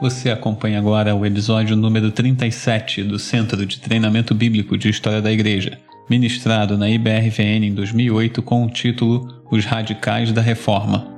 Você acompanha agora o episódio número 37 do Centro de Treinamento Bíblico de História da Igreja, ministrado na IBRVN em 2008 com o título Os Radicais da Reforma.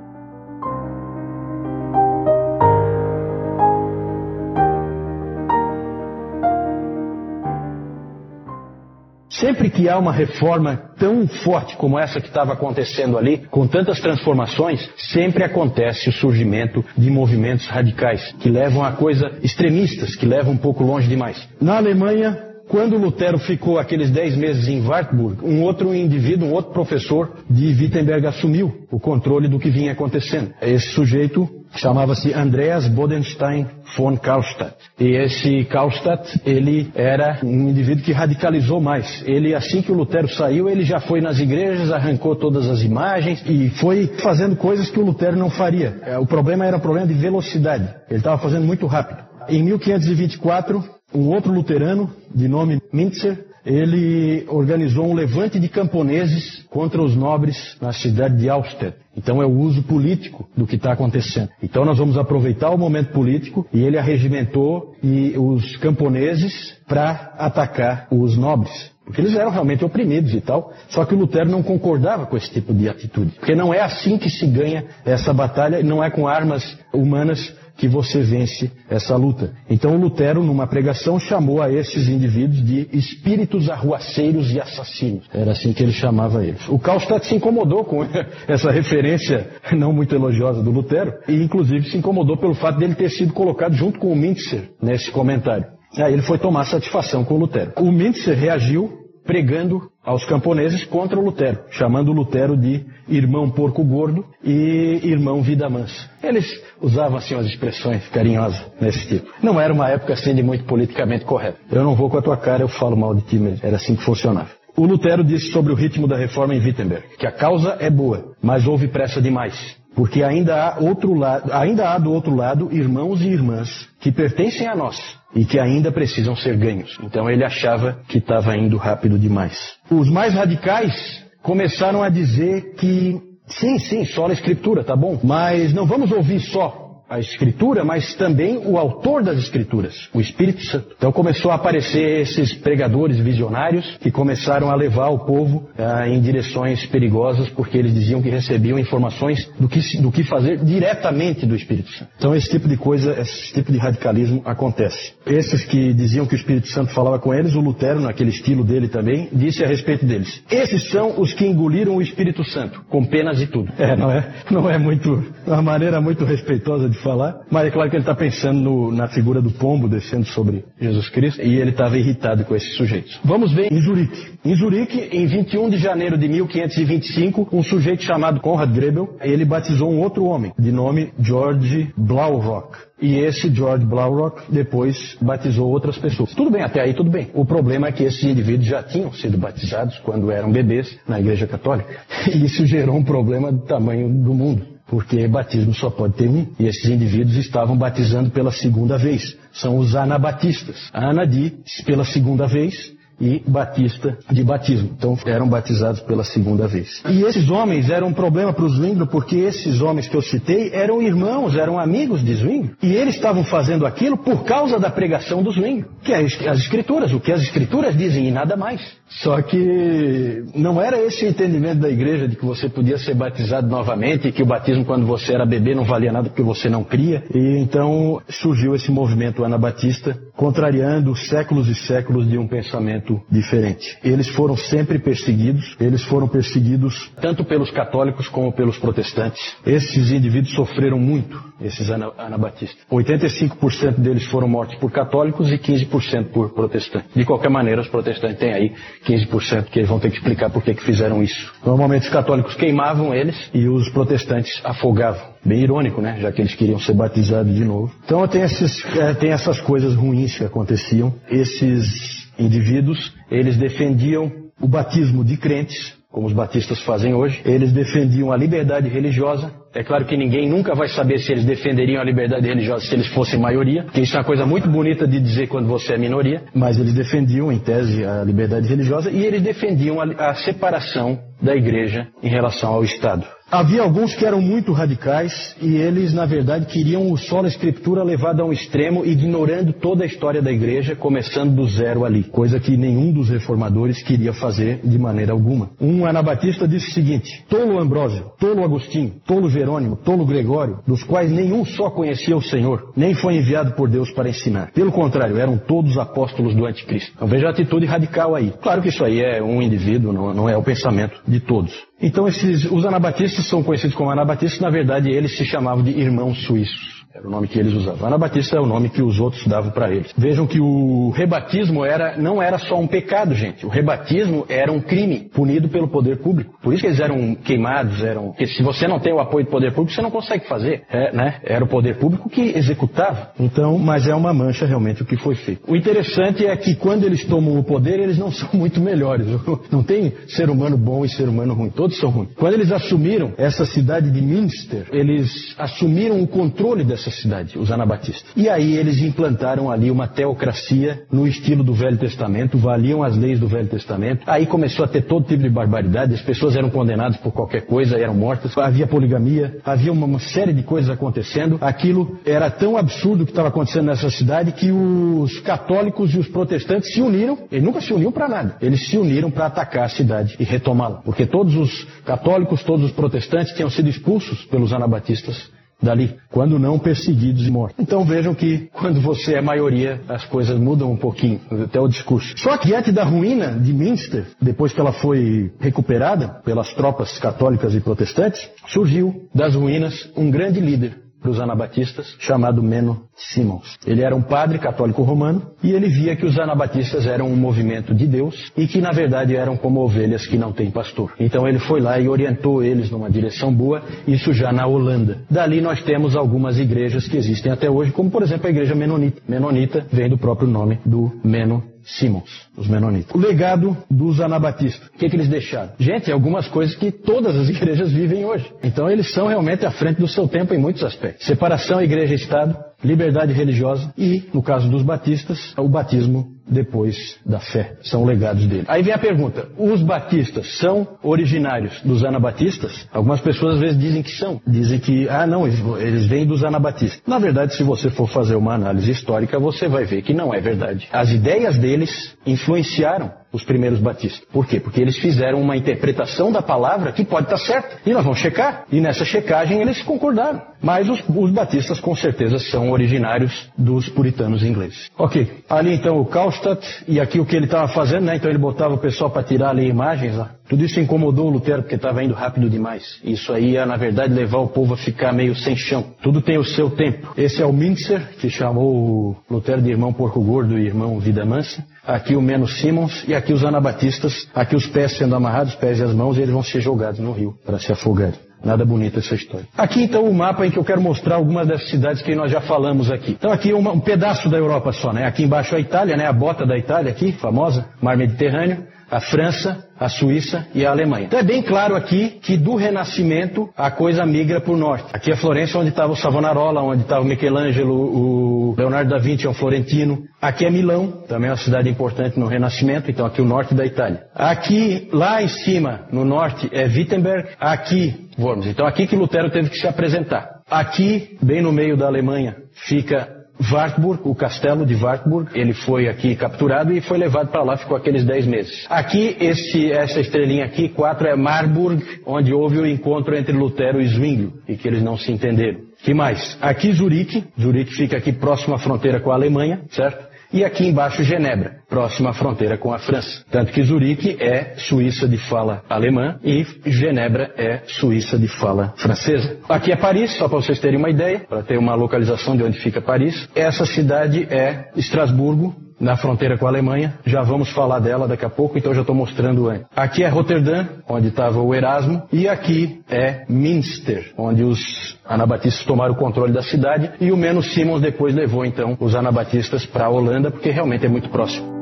Sempre que há uma reforma tão forte como essa que estava acontecendo ali, com tantas transformações, sempre acontece o surgimento de movimentos radicais, que levam a coisas extremistas, que levam um pouco longe demais. Na Alemanha, quando Lutero ficou aqueles dez meses em Wartburg, um outro indivíduo, um outro professor de Wittenberg assumiu o controle do que vinha acontecendo. Esse sujeito chamava-se Andreas Bodenstein von Karlstadt. E esse Karlstadt, ele era um indivíduo que radicalizou mais. Ele, assim que o Lutero saiu, ele já foi nas igrejas, arrancou todas as imagens e foi fazendo coisas que o Lutero não faria. É, o problema era um problema de velocidade. Ele estava fazendo muito rápido. Em 1524, um outro luterano, de nome Mintzer, ele organizou um levante de camponeses contra os nobres na cidade de Austerlitz. Então é o uso político do que está acontecendo. Então nós vamos aproveitar o momento político e ele arregimentou e os camponeses para atacar os nobres. Porque eles eram realmente oprimidos e tal. Só que o Lutero não concordava com esse tipo de atitude. Porque não é assim que se ganha essa batalha, não é com armas humanas que você vence essa luta. Então Lutero, numa pregação, chamou a esses indivíduos de espíritos arruaceiros e assassinos. Era assim que ele chamava eles. O Karlstadt se incomodou com essa referência não muito elogiosa do Lutero e inclusive se incomodou pelo fato dele ter sido colocado junto com o Mintzer nesse comentário. Aí ele foi tomar satisfação com o Lutero. O Mintzer reagiu pregando aos camponeses contra o Lutero, chamando o Lutero de irmão porco gordo e irmão vida mansa. Eles usavam assim umas expressões carinhosas nesse tipo. Não era uma época assim de muito politicamente correto. Eu não vou com a tua cara, eu falo mal de ti mesmo. Era assim que funcionava. O Lutero disse sobre o ritmo da reforma em Wittenberg que a causa é boa, mas houve pressa demais. Porque ainda há, outro lado, ainda há do outro lado irmãos e irmãs que pertencem a nós e que ainda precisam ser ganhos. Então ele achava que estava indo rápido demais. Os mais radicais começaram a dizer que sim, sim, só a escritura, tá bom? Mas não vamos ouvir só a Escritura, mas também o autor das Escrituras, o Espírito Santo. Então começou a aparecer esses pregadores visionários que começaram a levar o povo ah, em direções perigosas, porque eles diziam que recebiam informações do que, do que fazer diretamente do Espírito Santo. Então esse tipo de coisa, esse tipo de radicalismo acontece. Esses que diziam que o Espírito Santo falava com eles, o Lutero, naquele estilo dele também, disse a respeito deles: esses são os que engoliram o Espírito Santo, com penas e tudo. É, não é, não é muito, uma maneira muito respeitosa de falar, mas é claro que ele está pensando no, na figura do pombo descendo sobre Jesus Cristo e ele estava irritado com esses sujeitos. Vamos ver em Zurique. Em Zurique, em 21 de janeiro de 1525, um sujeito chamado Conrad Grebel, ele batizou um outro homem, de nome George Blaurock. E esse George Blaurock depois batizou outras pessoas. Tudo bem, até aí tudo bem. O problema é que esses indivíduos já tinham sido batizados quando eram bebês na Igreja Católica. E isso gerou um problema do tamanho do mundo porque batismo só pode ter um, e esses indivíduos estavam batizando pela segunda vez. São os anabatistas. Anadi, pela segunda vez, e batista de batismo. Então eram batizados pela segunda vez. E esses homens eram um problema para os Zwingli porque esses homens que eu citei eram irmãos, eram amigos de Zwingli. E eles estavam fazendo aquilo por causa da pregação dos Zwingli, que é as escrituras, o que as escrituras dizem e nada mais. Só que não era esse o entendimento da igreja de que você podia ser batizado novamente e que o batismo quando você era bebê não valia nada porque você não cria. E então surgiu esse movimento anabatista, contrariando séculos e séculos de um pensamento diferente. Eles foram sempre perseguidos, eles foram perseguidos tanto pelos católicos como pelos protestantes. Esses indivíduos sofreram muito, esses anabatistas. 85% deles foram mortos por católicos e 15% por protestantes. De qualquer maneira, os protestantes têm aí 15% que eles vão ter que explicar por que fizeram isso. Normalmente os católicos queimavam eles e os protestantes afogavam. Bem irônico, né? Já que eles queriam ser batizados de novo. Então tem, esses, é, tem essas coisas ruins que aconteciam. Esses indivíduos, eles defendiam o batismo de crentes, como os batistas fazem hoje. Eles defendiam a liberdade religiosa. É claro que ninguém nunca vai saber se eles defenderiam a liberdade religiosa se eles fossem maioria, que isso é uma coisa muito bonita de dizer quando você é minoria, mas eles defendiam, em tese, a liberdade religiosa e eles defendiam a, a separação da igreja em relação ao Estado. Havia alguns que eram muito radicais e eles, na verdade, queriam o solo escritura levado a um extremo, ignorando toda a história da igreja, começando do zero ali, coisa que nenhum dos reformadores queria fazer de maneira alguma. Um anabatista disse o seguinte: tolo Ambrósio, tolo Agostinho, tolo Jerônimo, tolo Gregório, dos quais nenhum só conhecia o Senhor, nem foi enviado por Deus para ensinar. Pelo contrário, eram todos apóstolos do anticristo. Então veja a atitude radical aí. Claro que isso aí é um indivíduo, não, não é o pensamento de todos. Então esses, os anabatistas são conhecidos como anabatistas, na verdade eles se chamavam de irmãos suíços. Era o nome que eles usavam. Anabatista é o nome que os outros davam para eles. Vejam que o rebatismo era, não era só um pecado, gente. O rebatismo era um crime punido pelo poder público. Por isso que eles eram queimados, eram. Porque se você não tem o apoio do poder público, você não consegue fazer. É, né? Era o poder público que executava. Então, mas é uma mancha realmente o que foi feito. O interessante é que quando eles tomam o poder, eles não são muito melhores. Não tem ser humano bom e ser humano ruim. Todos são ruins. Quando eles assumiram essa cidade de Minster, eles assumiram o controle dessa essa cidade, os anabatistas. E aí eles implantaram ali uma teocracia no estilo do Velho Testamento, valiam as leis do Velho Testamento. Aí começou a ter todo tipo de barbaridade, as pessoas eram condenadas por qualquer coisa, eram mortas, havia poligamia, havia uma, série de coisas acontecendo. Aquilo era tão absurdo que estava acontecendo nessa cidade que os católicos e os protestantes se uniram, eles nunca se uniram para nada, eles se uniram para atacar a cidade e retomá-la. Porque todos os católicos, todos os protestantes tinham sido expulsos pelos anabatistas dali, quando não perseguidos e mortos. Então vejam que quando você é maioria, as coisas mudam um pouquinho, até o discurso. Só que diante da ruína de Münster, depois que ela foi recuperada pelas tropas católicas e protestantes, surgiu das ruínas um grande líder, para os anabatistas, chamado Meno Simons. Ele era um padre católico romano e ele via que os anabatistas eram um movimento de Deus e que na verdade eram como ovelhas que não têm pastor. Então ele foi lá e orientou eles numa direção boa, isso já na Holanda. Dali nós temos algumas igrejas que existem até hoje, como por exemplo a igreja menonita. Menonita vem do próprio nome do Meno Simons, os menonitas. O legado dos anabatistas. O que, que eles deixaram? Gente, algumas coisas que todas as igrejas vivem hoje. Então eles são realmente à frente do seu tempo em muitos aspectos. Separação igreja-estado, liberdade religiosa e, no caso dos batistas, o batismo depois da fé. São legados dele. Aí vem a pergunta: os batistas são originários dos anabatistas? Algumas pessoas às vezes dizem que são. Dizem que, ah, não, eles vêm dos anabatistas. Na verdade, se você for fazer uma análise histórica, você vai ver que não é verdade. As ideias deles influenciaram os primeiros batistas. Por quê? Porque eles fizeram uma interpretação da palavra que pode estar certa. E nós vamos checar. E nessa checagem eles concordaram. Mas os, os batistas com certeza são originários dos puritanos ingleses. Ok. Ali então o Karlstadt e aqui o que ele estava fazendo, né? Então ele botava o pessoal para tirar ali imagens lá. Tudo isso incomodou Lutero porque estava indo rápido demais. Isso aí ia, na verdade, levar o povo a ficar meio sem chão. Tudo tem o seu tempo. Esse é o Mintzer, que chamou Lutero de irmão porco gordo e irmão vida mansa. Aqui o Menos Simons e aqui os anabatistas. Aqui os pés sendo amarrados, os pés e as mãos, e eles vão ser jogados no rio para se afogarem. Nada bonita essa história. Aqui então o mapa em que eu quero mostrar algumas dessas cidades que nós já falamos aqui. Então aqui uma, um pedaço da Europa só, né? Aqui embaixo a Itália, né? A bota da Itália aqui, famosa, Mar Mediterrâneo a França, a Suíça e a Alemanha. Então é bem claro aqui que do Renascimento a coisa migra para o norte. Aqui é Florença, onde estava o Savonarola, onde estava o Michelangelo, o Leonardo da Vinci é um florentino. Aqui é Milão, também é uma cidade importante no Renascimento, então aqui o norte da Itália. Aqui, lá em cima, no norte, é Wittenberg. Aqui, Worms. Então aqui que Lutero teve que se apresentar. Aqui, bem no meio da Alemanha, fica Wartburg, o castelo de Wartburg, ele foi aqui capturado e foi levado para lá, ficou aqueles 10 meses. Aqui, esse, essa estrelinha aqui, 4 é Marburg, onde houve o encontro entre Lutero e Zwinglio, e que eles não se entenderam. Que mais? Aqui Zurique, Zurique fica aqui próximo à fronteira com a Alemanha, certo? E aqui embaixo Genebra, próxima à fronteira com a França. Tanto que Zurique é Suíça de fala alemã e Genebra é Suíça de fala francesa. Aqui é Paris, só para vocês terem uma ideia, para ter uma localização de onde fica Paris. Essa cidade é Estrasburgo, na fronteira com a Alemanha. Já vamos falar dela daqui a pouco, então já estou mostrando antes. Aqui é Roterdã, onde estava o Erasmo, e aqui é Münster, onde os anabatistas tomaram o controle da cidade, e o Menos Simons depois levou então os anabatistas para a Holanda, porque realmente é muito próximo.